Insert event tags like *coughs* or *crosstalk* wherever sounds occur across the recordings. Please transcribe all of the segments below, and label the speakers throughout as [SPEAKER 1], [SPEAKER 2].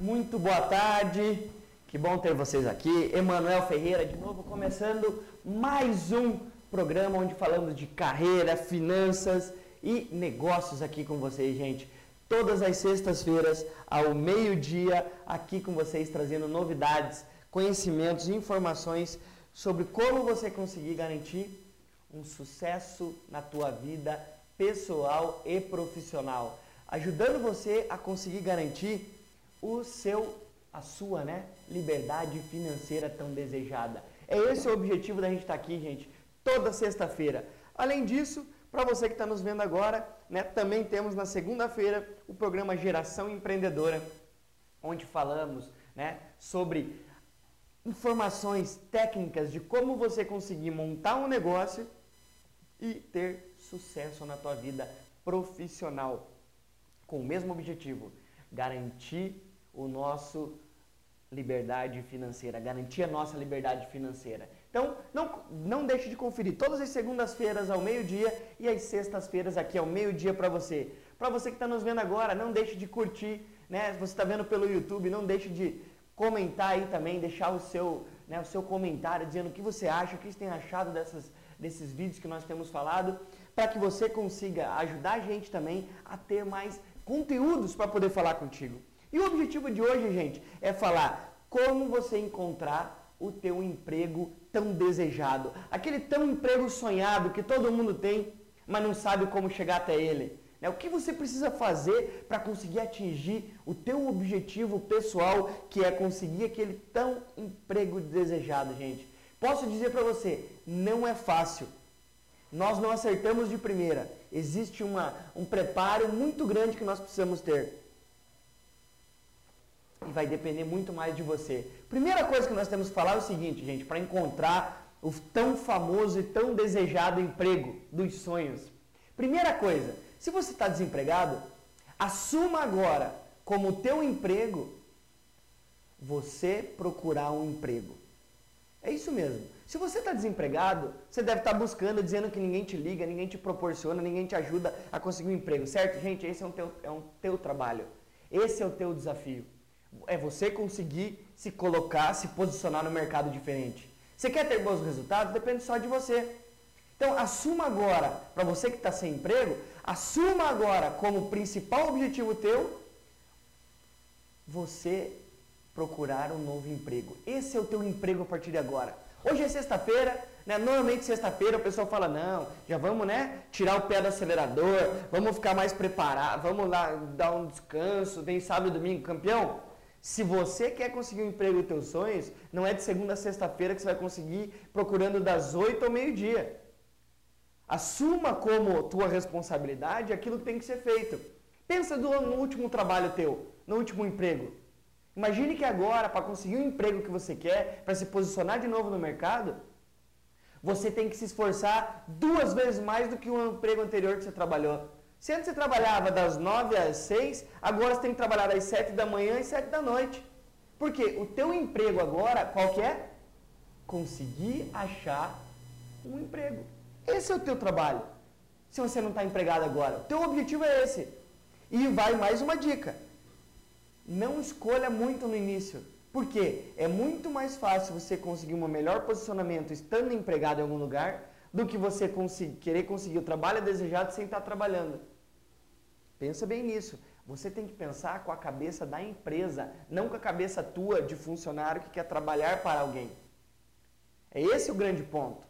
[SPEAKER 1] muito boa tarde. Que bom ter vocês aqui. Emanuel Ferreira de novo começando mais um programa onde falamos de carreira, finanças e negócios aqui com vocês, gente. Todas as sextas-feiras ao meio-dia aqui com vocês trazendo novidades, conhecimentos e informações sobre como você conseguir garantir um sucesso na tua vida pessoal e profissional, ajudando você a conseguir garantir o seu a sua, né, liberdade financeira tão desejada. É esse o objetivo da gente estar tá aqui, gente, toda sexta-feira. Além disso, para você que está nos vendo agora, né, também temos na segunda-feira o programa Geração Empreendedora, onde falamos né, sobre informações técnicas de como você conseguir montar um negócio e ter sucesso na tua vida profissional com o mesmo objetivo, garantir o nosso liberdade financeira, garantir a nossa liberdade financeira. Então, não, não deixe de conferir todas as segundas-feiras ao meio-dia e as sextas-feiras aqui ao meio-dia para você. Para você que está nos vendo agora, não deixe de curtir, né? Você está vendo pelo YouTube, não deixe de comentar aí também, deixar o seu, né, o seu comentário dizendo o que você acha, o que você tem achado dessas, desses vídeos que nós temos falado, para que você consiga ajudar a gente também a ter mais conteúdos para poder falar contigo. E o objetivo de hoje, gente, é falar como você encontrar o teu emprego tão desejado. Aquele tão emprego sonhado que todo mundo tem, mas não sabe como chegar até ele. Né? O que você precisa fazer para conseguir atingir o teu objetivo pessoal, que é conseguir aquele tão emprego desejado, gente. Posso dizer para você, não é fácil. Nós não acertamos de primeira. Existe uma, um preparo muito grande que nós precisamos ter e vai depender muito mais de você. Primeira coisa que nós temos que falar é o seguinte, gente, para encontrar o tão famoso e tão desejado emprego dos sonhos. Primeira coisa, se você está desempregado, assuma agora como teu emprego você procurar um emprego. É isso mesmo. Se você está desempregado, você deve estar tá buscando, dizendo que ninguém te liga, ninguém te proporciona, ninguém te ajuda a conseguir um emprego, certo? Gente, esse é um teu, é um teu trabalho. Esse é o teu desafio. É você conseguir se colocar, se posicionar no mercado diferente. Você quer ter bons resultados? Depende só de você. Então, assuma agora, para você que está sem emprego, assuma agora como principal objetivo teu você procurar um novo emprego. Esse é o teu emprego a partir de agora. Hoje é sexta-feira, né? Normalmente sexta-feira o pessoal fala, não, já vamos, né, tirar o pé do acelerador, vamos ficar mais preparados, vamos lá dar um descanso, vem sábado e domingo, campeão. Se você quer conseguir um emprego dos teus sonhos, não é de segunda a sexta-feira que você vai conseguir procurando das 8 ao meio-dia. Assuma como tua responsabilidade aquilo que tem que ser feito. Pensa no último trabalho teu, no último emprego. Imagine que agora, para conseguir o emprego que você quer, para se posicionar de novo no mercado, você tem que se esforçar duas vezes mais do que o emprego anterior que você trabalhou. Se antes você trabalhava das 9 às 6, agora você tem que trabalhar das 7 da manhã e 7 da noite. Porque o teu emprego agora, qual que é? Conseguir achar um emprego. Esse é o teu trabalho. Se você não está empregado agora. O teu objetivo é esse. E vai mais uma dica. Não escolha muito no início. Porque é muito mais fácil você conseguir um melhor posicionamento estando empregado em algum lugar do que você conseguir, querer conseguir o trabalho desejado sem estar trabalhando. Pensa bem nisso. Você tem que pensar com a cabeça da empresa, não com a cabeça tua de funcionário que quer trabalhar para alguém. É esse o grande ponto.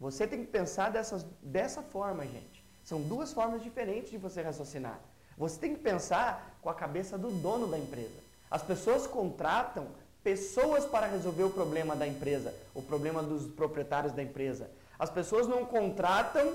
[SPEAKER 1] Você tem que pensar dessas, dessa forma, gente. São duas formas diferentes de você raciocinar. Você tem que pensar com a cabeça do dono da empresa. As pessoas contratam pessoas para resolver o problema da empresa, o problema dos proprietários da empresa. As pessoas não contratam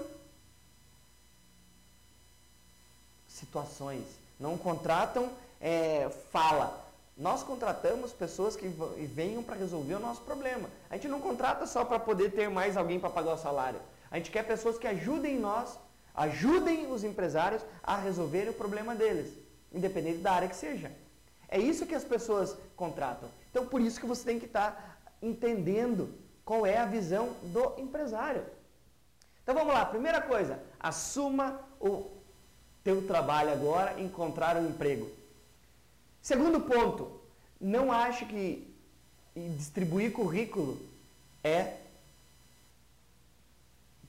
[SPEAKER 1] situações, não contratam é, fala. Nós contratamos pessoas que venham para resolver o nosso problema. A gente não contrata só para poder ter mais alguém para pagar o salário. A gente quer pessoas que ajudem nós, ajudem os empresários a resolver o problema deles, independente da área que seja. É isso que as pessoas contratam. Então, por isso que você tem que estar tá entendendo qual é a visão do empresário. Então, vamos lá. Primeira coisa, assuma o teu trabalho agora, encontrar um emprego. Segundo ponto, não acho que distribuir currículo é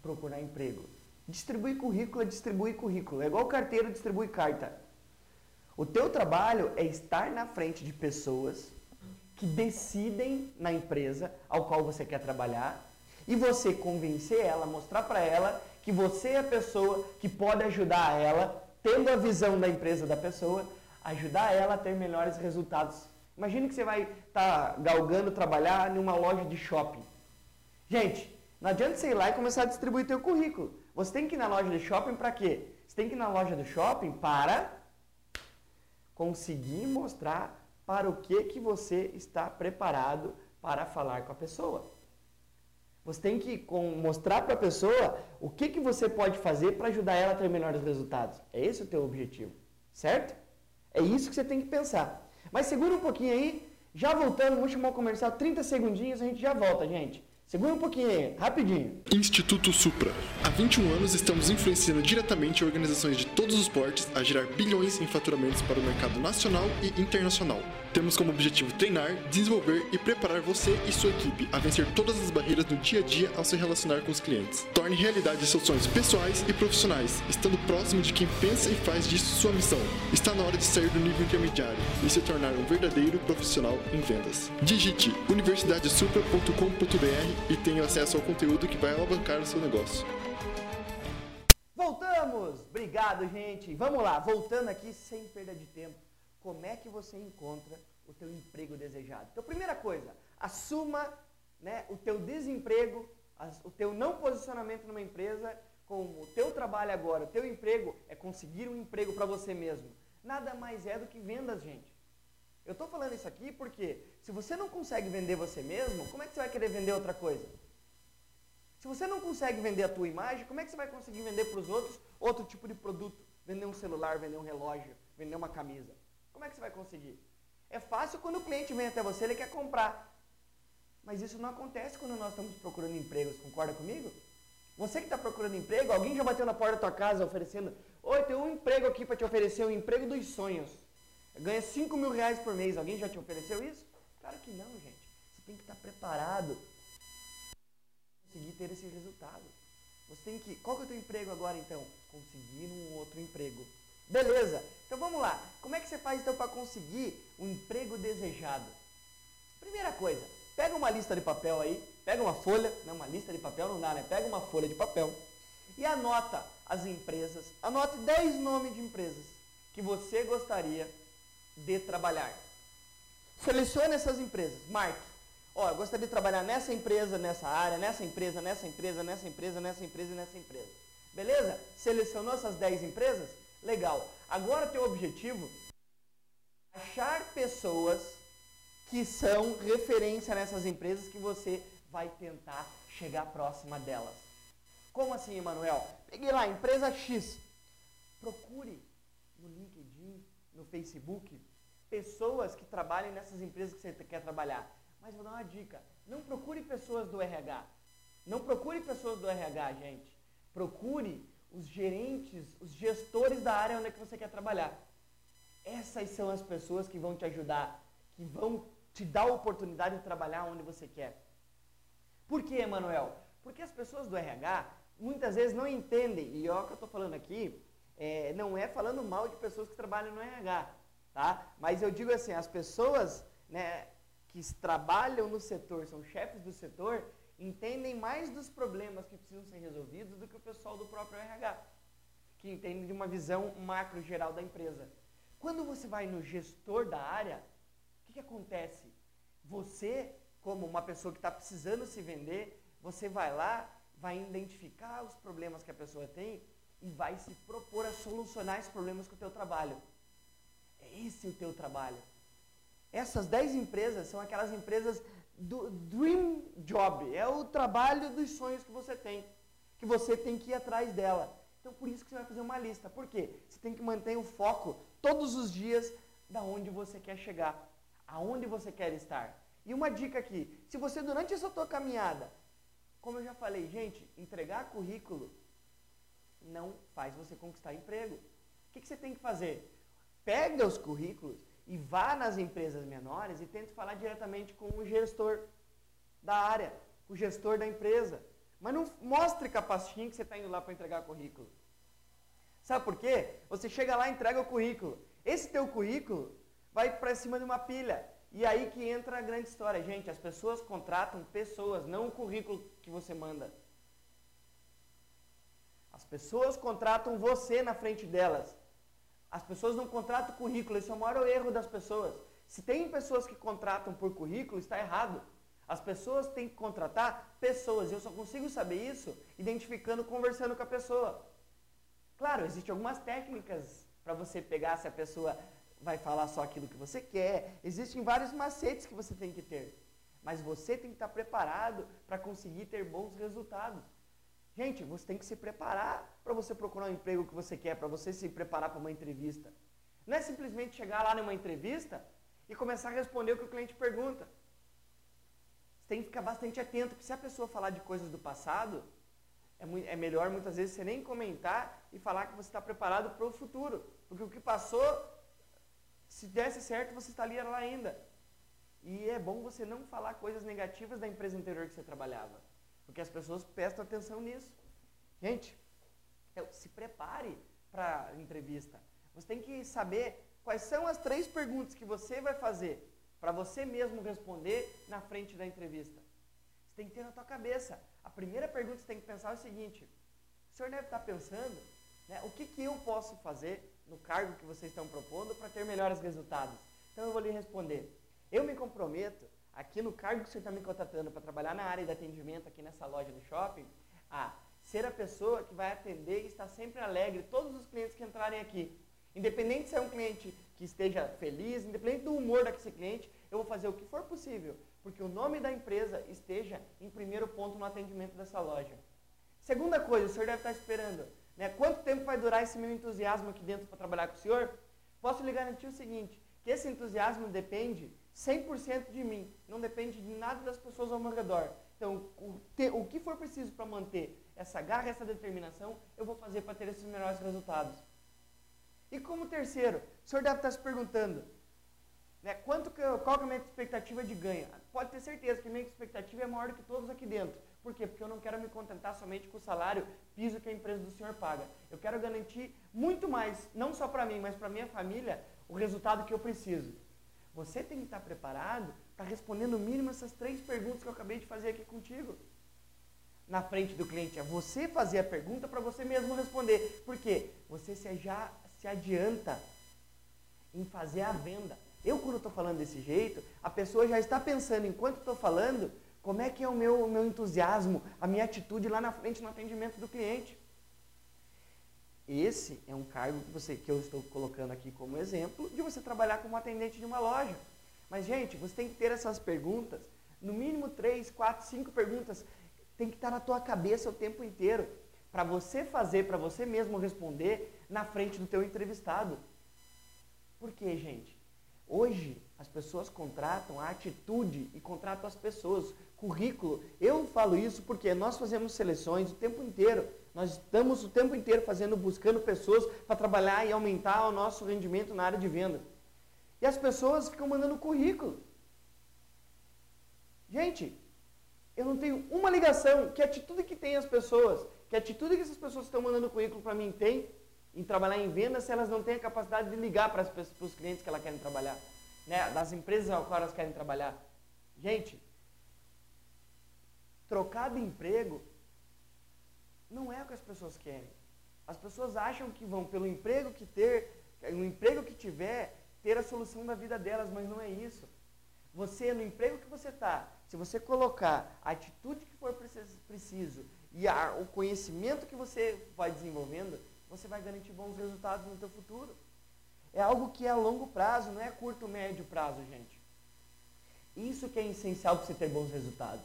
[SPEAKER 1] procurar emprego. Distribuir currículo é distribuir currículo. É igual carteiro distribui carta. O teu trabalho é estar na frente de pessoas que decidem na empresa ao qual você quer trabalhar e você convencer ela, mostrar para ela que você é a pessoa que pode ajudar ela, tendo a visão da empresa da pessoa, ajudar ela a ter melhores resultados. Imagine que você vai estar tá galgando trabalhar numa loja de shopping. Gente, não adianta você ir lá e começar a distribuir teu currículo. Você tem que ir na loja de shopping para quê? Você tem que ir na loja do shopping para conseguir mostrar para o que, que você está preparado para falar com a pessoa. Você tem que mostrar para a pessoa o que, que você pode fazer para ajudar ela a ter melhores resultados. É esse o teu objetivo, certo? É isso que você tem que pensar. Mas segura um pouquinho aí, já voltando, vamos chamar o comercial, 30 segundinhos, a gente já volta, gente. Segura um pouquinho rapidinho.
[SPEAKER 2] Instituto Supra. Há 21 anos estamos influenciando diretamente organizações de todos os portes a gerar bilhões em faturamentos para o mercado nacional e internacional. Temos como objetivo treinar, desenvolver e preparar você e sua equipe a vencer todas as barreiras no dia a dia ao se relacionar com os clientes. Torne realidade seus sonhos pessoais e profissionais, estando próximo de quem pensa e faz disso sua missão. Está na hora de sair do nível intermediário e se tornar um verdadeiro profissional em vendas. Digite universidadesupra.com.br e tenha acesso ao conteúdo que vai alavancar o seu negócio.
[SPEAKER 1] Voltamos! Obrigado, gente. Vamos lá, voltando aqui sem perda de tempo como é que você encontra o teu emprego desejado. Então, primeira coisa, assuma né, o teu desemprego, o teu não posicionamento numa empresa, como o teu trabalho agora, o teu emprego é conseguir um emprego para você mesmo. Nada mais é do que vendas, gente. Eu estou falando isso aqui porque se você não consegue vender você mesmo, como é que você vai querer vender outra coisa? Se você não consegue vender a tua imagem, como é que você vai conseguir vender para os outros outro tipo de produto? Vender um celular, vender um relógio, vender uma camisa. Como é que você vai conseguir? É fácil quando o cliente vem até você, ele quer comprar. Mas isso não acontece quando nós estamos procurando empregos, concorda comigo? Você que está procurando emprego, alguém já bateu na porta da tua casa oferecendo, oi, tem um emprego aqui para te oferecer, um emprego dos sonhos. Ganha 5 mil reais por mês, alguém já te ofereceu isso? Claro que não, gente. Você tem que estar preparado para conseguir ter esse resultado. Você tem que. Qual que é o teu emprego agora então? Conseguir um outro emprego. Beleza. Então vamos lá. Como é que você faz então para conseguir um emprego desejado? Primeira coisa, pega uma lista de papel aí, pega uma folha, não, uma lista de papel não dá, né? Pega uma folha de papel e anota as empresas, anote 10 nomes de empresas que você gostaria de trabalhar. Selecione essas empresas, marque. Ó, eu gostaria de trabalhar nessa empresa, nessa área, nessa empresa, nessa empresa, nessa empresa, nessa empresa e nessa empresa. Beleza? Selecionou essas 10 empresas? Legal. Agora teu objetivo é achar pessoas que são referência nessas empresas que você vai tentar chegar próxima delas. Como assim, Emanuel? Peguei lá, empresa X. Procure Facebook, pessoas que trabalhem nessas empresas que você quer trabalhar. Mas vou dar uma dica: não procure pessoas do RH. Não procure pessoas do RH, gente. Procure os gerentes, os gestores da área onde é que você quer trabalhar. Essas são as pessoas que vão te ajudar, que vão te dar a oportunidade de trabalhar onde você quer. Por que, Emanuel? Porque as pessoas do RH muitas vezes não entendem, e ó, o que eu estou falando aqui, é, não é falando mal de pessoas que trabalham no RH, tá? Mas eu digo assim, as pessoas né, que trabalham no setor, são chefes do setor, entendem mais dos problemas que precisam ser resolvidos do que o pessoal do próprio RH, que entende de uma visão macro geral da empresa. Quando você vai no gestor da área, o que, que acontece? Você, como uma pessoa que está precisando se vender, você vai lá, vai identificar os problemas que a pessoa tem e vai se propor a solucionar esses problemas com o teu trabalho. É esse o teu trabalho. Essas 10 empresas são aquelas empresas do dream job, é o trabalho dos sonhos que você tem, que você tem que ir atrás dela. Então por isso que você vai fazer uma lista. Por quê? Você tem que manter o foco todos os dias da onde você quer chegar, aonde você quer estar. E uma dica aqui, se você durante essa tua caminhada, como eu já falei, gente, entregar currículo não faz você conquistar emprego. O que, que você tem que fazer? Pega os currículos e vá nas empresas menores e tente falar diretamente com o gestor da área, com o gestor da empresa. Mas não mostre pastinha que você está indo lá para entregar currículo. Sabe por quê? Você chega lá e entrega o currículo. Esse teu currículo vai para cima de uma pilha. E aí que entra a grande história. Gente, as pessoas contratam pessoas, não o currículo que você manda. As pessoas contratam você na frente delas. As pessoas não contratam currículo, esse é o maior erro das pessoas. Se tem pessoas que contratam por currículo, está errado. As pessoas têm que contratar pessoas. Eu só consigo saber isso identificando, conversando com a pessoa. Claro, existem algumas técnicas para você pegar se a pessoa vai falar só aquilo que você quer. Existem vários macetes que você tem que ter. Mas você tem que estar preparado para conseguir ter bons resultados. Gente, você tem que se preparar para você procurar um emprego que você quer, para você se preparar para uma entrevista. Não é simplesmente chegar lá numa entrevista e começar a responder o que o cliente pergunta. Você tem que ficar bastante atento, porque se a pessoa falar de coisas do passado, é, é melhor muitas vezes você nem comentar e falar que você está preparado para o futuro. Porque o que passou, se desse certo, você estaria lá ainda. E é bom você não falar coisas negativas da empresa anterior que você trabalhava. Porque as pessoas prestam atenção nisso. Gente, se prepare para a entrevista. Você tem que saber quais são as três perguntas que você vai fazer para você mesmo responder na frente da entrevista. Você tem que ter na tua cabeça. A primeira pergunta que você tem que pensar é o seguinte: o senhor deve estar pensando, né, o que, que eu posso fazer no cargo que vocês estão propondo para ter melhores resultados? Então eu vou lhe responder. Eu me comprometo aqui no cargo que você está me contratando para trabalhar na área de atendimento aqui nessa loja do shopping, a ser a pessoa que vai atender e estar sempre alegre todos os clientes que entrarem aqui. Independente se é um cliente que esteja feliz, independente do humor daquele cliente, eu vou fazer o que for possível, porque o nome da empresa esteja em primeiro ponto no atendimento dessa loja. Segunda coisa, o senhor deve estar esperando, né? Quanto tempo vai durar esse meu entusiasmo aqui dentro para trabalhar com o senhor? Posso lhe garantir o seguinte, que esse entusiasmo depende 100% de mim, não depende de nada das pessoas ao meu redor. Então, o, o que for preciso para manter essa garra, essa determinação, eu vou fazer para ter esses melhores resultados. E como terceiro, o senhor deve estar se perguntando, né, quanto que, qual que é a minha expectativa de ganho? Pode ter certeza que a minha expectativa é maior do que todos aqui dentro. Por quê? Porque eu não quero me contentar somente com o salário piso que a empresa do senhor paga. Eu quero garantir muito mais, não só para mim, mas para minha família, o resultado que eu preciso. Você tem que estar preparado para responder no mínimo essas três perguntas que eu acabei de fazer aqui contigo. Na frente do cliente, é você fazer a pergunta para você mesmo responder. Por quê? Você já se adianta em fazer a venda. Eu, quando estou falando desse jeito, a pessoa já está pensando, enquanto estou falando, como é que é o meu, o meu entusiasmo, a minha atitude lá na frente no atendimento do cliente. Esse é um cargo que, você, que eu estou colocando aqui como exemplo de você trabalhar como atendente de uma loja. Mas, gente, você tem que ter essas perguntas, no mínimo três, quatro, cinco perguntas, tem que estar na tua cabeça o tempo inteiro, para você fazer, para você mesmo responder na frente do teu entrevistado. Por quê, gente? Hoje as pessoas contratam a atitude e contratam as pessoas, currículo. Eu falo isso porque nós fazemos seleções o tempo inteiro. Nós estamos o tempo inteiro fazendo, buscando pessoas para trabalhar e aumentar o nosso rendimento na área de venda. E as pessoas ficam mandando currículo. Gente, eu não tenho uma ligação. Que atitude que tem as pessoas? Que atitude que essas pessoas que estão mandando currículo para mim têm em trabalhar em venda se elas não têm a capacidade de ligar para, para os clientes que elas querem trabalhar? Né? Das empresas ao qual elas querem trabalhar. Gente, trocar de emprego não é o que as pessoas querem. As pessoas acham que vão, pelo emprego que ter, o emprego que tiver, ter a solução da vida delas, mas não é isso. Você, no emprego que você está, se você colocar a atitude que for preciso e a, o conhecimento que você vai desenvolvendo, você vai garantir bons resultados no seu futuro. É algo que é a longo prazo, não é curto, médio prazo, gente. Isso que é essencial para você ter bons resultados.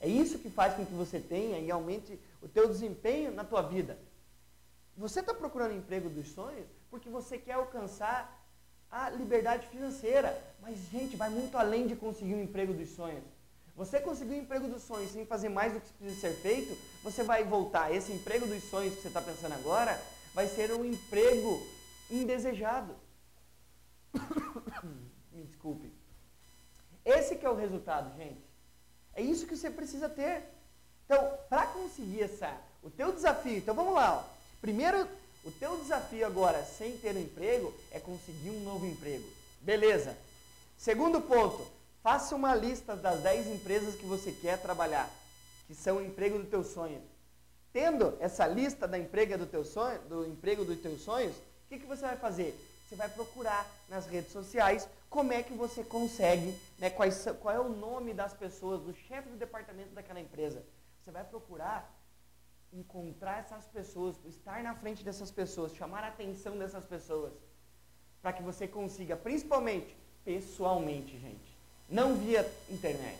[SPEAKER 1] É isso que faz com que você tenha e aumente o teu desempenho na tua vida. Você está procurando emprego dos sonhos porque você quer alcançar a liberdade financeira. Mas, gente, vai muito além de conseguir um emprego dos sonhos. Você conseguir um emprego dos sonhos sem fazer mais do que precisa ser feito, você vai voltar. Esse emprego dos sonhos que você está pensando agora vai ser um emprego indesejado. *coughs* Esse que é o resultado, gente. É isso que você precisa ter. Então, para conseguir essa, o teu desafio, então vamos lá. Ó. Primeiro, o teu desafio agora, sem ter um emprego, é conseguir um novo emprego. Beleza. Segundo ponto, faça uma lista das 10 empresas que você quer trabalhar, que são o emprego do teu sonho. Tendo essa lista da emprega do teu sonho, do emprego dos teus sonhos, o que, que você vai fazer? Você vai procurar nas redes sociais como é que você consegue, né, quais, qual é o nome das pessoas, do chefe do departamento daquela empresa. Você vai procurar encontrar essas pessoas, estar na frente dessas pessoas, chamar a atenção dessas pessoas, para que você consiga, principalmente pessoalmente, gente, não via internet.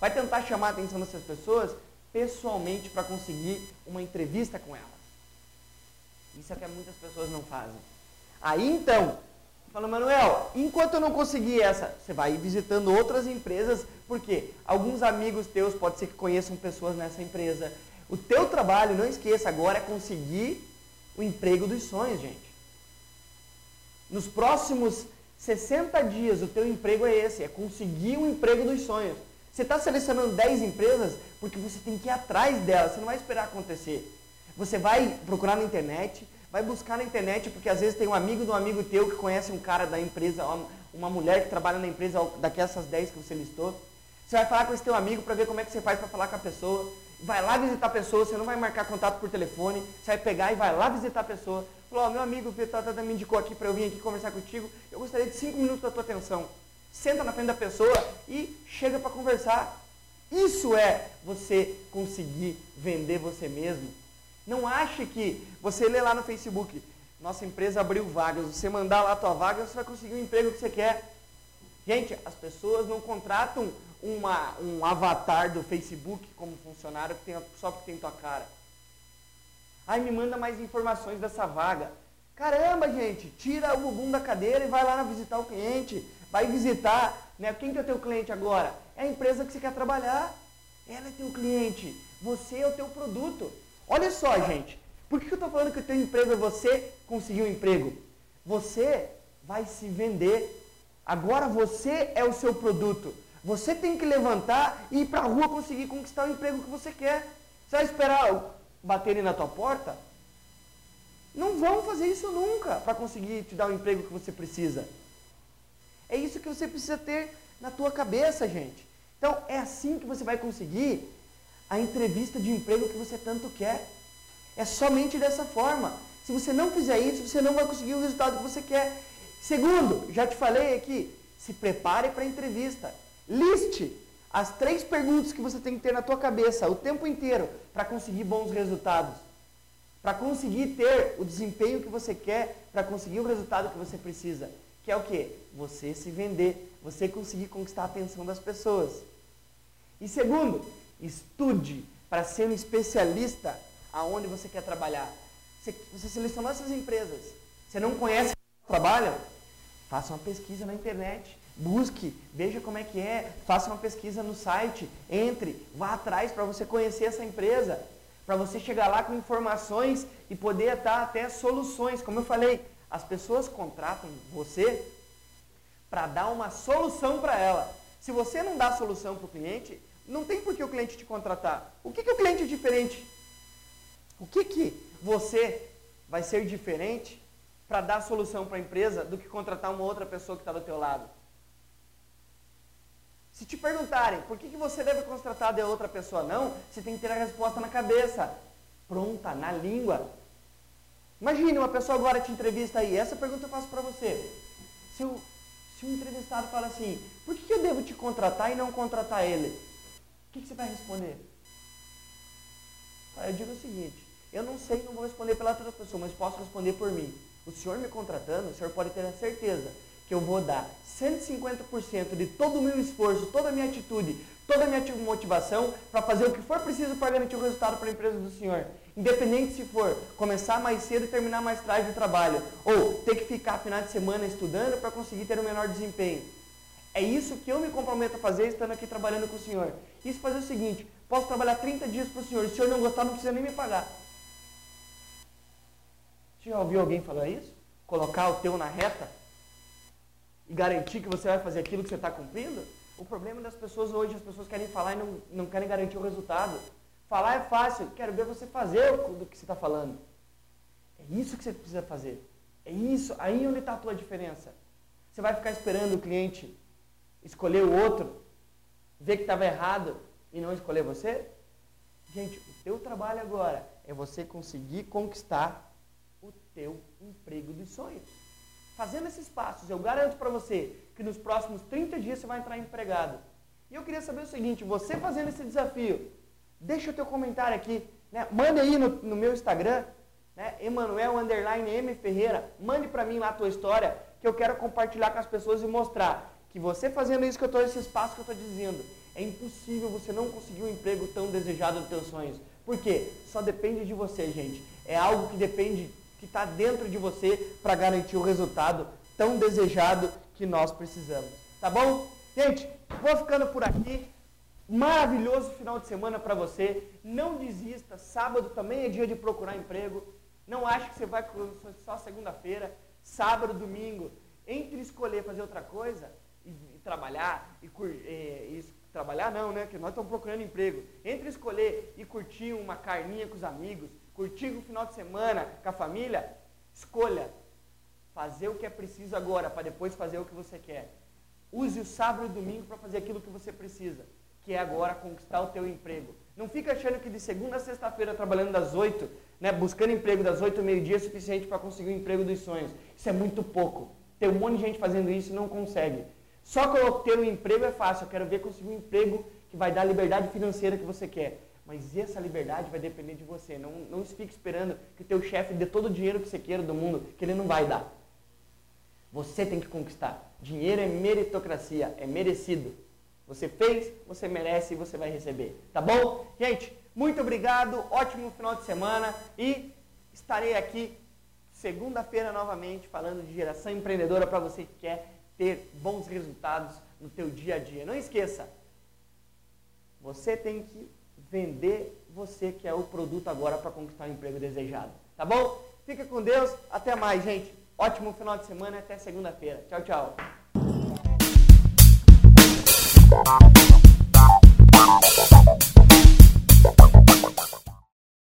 [SPEAKER 1] Vai tentar chamar a atenção dessas pessoas pessoalmente para conseguir uma entrevista com elas. Isso é o que muitas pessoas não fazem. Aí então, fala Manuel, enquanto eu não conseguir essa, você vai visitando outras empresas, porque alguns amigos teus pode ser que conheçam pessoas nessa empresa. O teu trabalho, não esqueça, agora é conseguir o emprego dos sonhos, gente. Nos próximos 60 dias, o teu emprego é esse, é conseguir o emprego dos sonhos. Você está selecionando 10 empresas porque você tem que ir atrás delas, você não vai esperar acontecer. Você vai procurar na internet, vai buscar na internet, porque às vezes tem um amigo de um amigo teu que conhece um cara da empresa, uma mulher que trabalha na empresa daquelas 10 que você listou. Você vai falar com esse teu amigo para ver como é que você faz para falar com a pessoa. Vai lá visitar a pessoa, você não vai marcar contato por telefone, você vai pegar e vai lá visitar a pessoa. Falou, oh, meu amigo Vitor me indicou aqui para eu vir aqui conversar contigo, eu gostaria de 5 minutos da tua atenção. Senta na frente da pessoa e chega para conversar. Isso é você conseguir vender você mesmo. Não ache que você lê lá no Facebook, nossa empresa abriu vagas, você mandar lá a tua vaga, você vai conseguir o emprego que você quer. Gente, as pessoas não contratam uma, um avatar do Facebook como funcionário que tem, só porque tem tua cara. Ai, me manda mais informações dessa vaga. Caramba, gente, tira o bumbum da cadeira e vai lá visitar o cliente. Vai visitar, né? Quem que é o teu cliente agora? É a empresa que você quer trabalhar. Ela é teu cliente. Você é o teu produto. Olha só, gente. Por que eu estou falando que o teu emprego é você conseguir um emprego? Você vai se vender. Agora você é o seu produto. Você tem que levantar e ir para a rua conseguir conquistar o emprego que você quer. Você vai esperar baterem na tua porta? Não vão fazer isso nunca para conseguir te dar o emprego que você precisa. É isso que você precisa ter na tua cabeça, gente. Então, é assim que você vai conseguir a entrevista de emprego que você tanto quer. É somente dessa forma. Se você não fizer isso, você não vai conseguir o resultado que você quer. Segundo, já te falei aqui, se prepare para a entrevista. Liste as três perguntas que você tem que ter na tua cabeça o tempo inteiro para conseguir bons resultados. Para conseguir ter o desempenho que você quer, para conseguir o resultado que você precisa. Que é o quê? Você se vender, você conseguir conquistar a atenção das pessoas. E segundo, estude para ser um especialista aonde você quer trabalhar. Você, você selecionou essas empresas. Você não conhece como trabalham? Faça uma pesquisa na internet. Busque, veja como é que é, faça uma pesquisa no site, entre, vá atrás para você conhecer essa empresa, para você chegar lá com informações e poder dar até soluções. Como eu falei, as pessoas contratam você para dar uma solução para ela. Se você não dá solução para o cliente, não tem por que o cliente te contratar. O que, que o cliente é diferente? O que, que você vai ser diferente para dar solução para a empresa do que contratar uma outra pessoa que está do teu lado? Se te perguntarem por que, que você deve contratar de outra pessoa não, você tem que ter a resposta na cabeça, pronta, na língua. Imagine uma pessoa agora te entrevista aí, essa pergunta eu faço para você. Se o, se o entrevistado fala assim, por que, que eu devo te contratar e não contratar ele? O que, que você vai responder? Eu digo o seguinte, eu não sei, não vou responder pela outra pessoa, mas posso responder por mim. O senhor me contratando, o senhor pode ter a certeza que eu vou dar 150% de todo o meu esforço, toda a minha atitude, toda a minha motivação para fazer o que for preciso para garantir o resultado para a empresa do senhor. Independente se for começar mais cedo e terminar mais tarde o trabalho, ou ter que ficar final de semana estudando para conseguir ter um menor desempenho. É isso que eu me comprometo a fazer estando aqui trabalhando com o senhor. Isso fazer o seguinte, posso trabalhar 30 dias para o senhor, se o senhor não gostar não precisa nem me pagar. Você já ouviu alguém falar isso? Colocar o teu na reta? e garantir que você vai fazer aquilo que você está cumprindo? O problema das pessoas hoje, as pessoas querem falar e não, não querem garantir o resultado. Falar é fácil, quero ver você fazer do que você está falando. É isso que você precisa fazer. É isso, aí onde está a tua diferença. Você vai ficar esperando o cliente escolher o outro, ver que estava errado e não escolher você? Gente, o teu trabalho agora é você conseguir conquistar o teu emprego dos sonhos. Fazendo esses passos, eu garanto para você que nos próximos 30 dias você vai entrar empregado. E eu queria saber o seguinte, você fazendo esse desafio, deixa o teu comentário aqui, né? manda aí no, no meu Instagram, né? Emanuel underline M Ferreira, mande para mim lá a tua história, que eu quero compartilhar com as pessoas e mostrar que você fazendo isso que eu estou, esses passos que eu estou dizendo, é impossível você não conseguir um emprego tão desejado dos teus sonhos. Por quê? Só depende de você, gente. É algo que depende, que está dentro de você para garantir o resultado tão desejado que nós precisamos. Tá bom? Gente, vou ficando por aqui. Maravilhoso final de semana para você. Não desista. Sábado também é dia de procurar emprego. Não ache que você vai só segunda-feira. Sábado, domingo. Entre escolher fazer outra coisa, e, e trabalhar, e, e, e, trabalhar não, né? Que nós estamos procurando emprego. Entre escolher e curtir uma carninha com os amigos, curtir o final de semana com a família, escolha fazer o que é preciso agora para depois fazer o que você quer. Use o sábado e o domingo para fazer aquilo que você precisa, que é agora conquistar o teu emprego. Não fica achando que de segunda a sexta-feira trabalhando das oito, né, buscando emprego das oito ao meio-dia é suficiente para conseguir o emprego dos sonhos. Isso é muito pouco. Tem um monte de gente fazendo isso e não consegue. Só ter um emprego é fácil. Eu quero ver conseguir um emprego que vai dar a liberdade financeira que você quer. Mas essa liberdade vai depender de você. Não, não fique esperando que o teu chefe dê todo o dinheiro que você queira do mundo, que ele não vai dar. Você tem que conquistar. Dinheiro é meritocracia, é merecido. Você fez, você merece e você vai receber. Tá bom? Gente, muito obrigado, ótimo final de semana e estarei aqui segunda-feira novamente falando de geração empreendedora para você que quer ter bons resultados no teu dia a dia. Não esqueça, você tem que vender você que é o produto agora para conquistar o emprego desejado. Tá bom? Fica com Deus. Até mais, gente. Ótimo final de semana. Até segunda-feira. Tchau, tchau.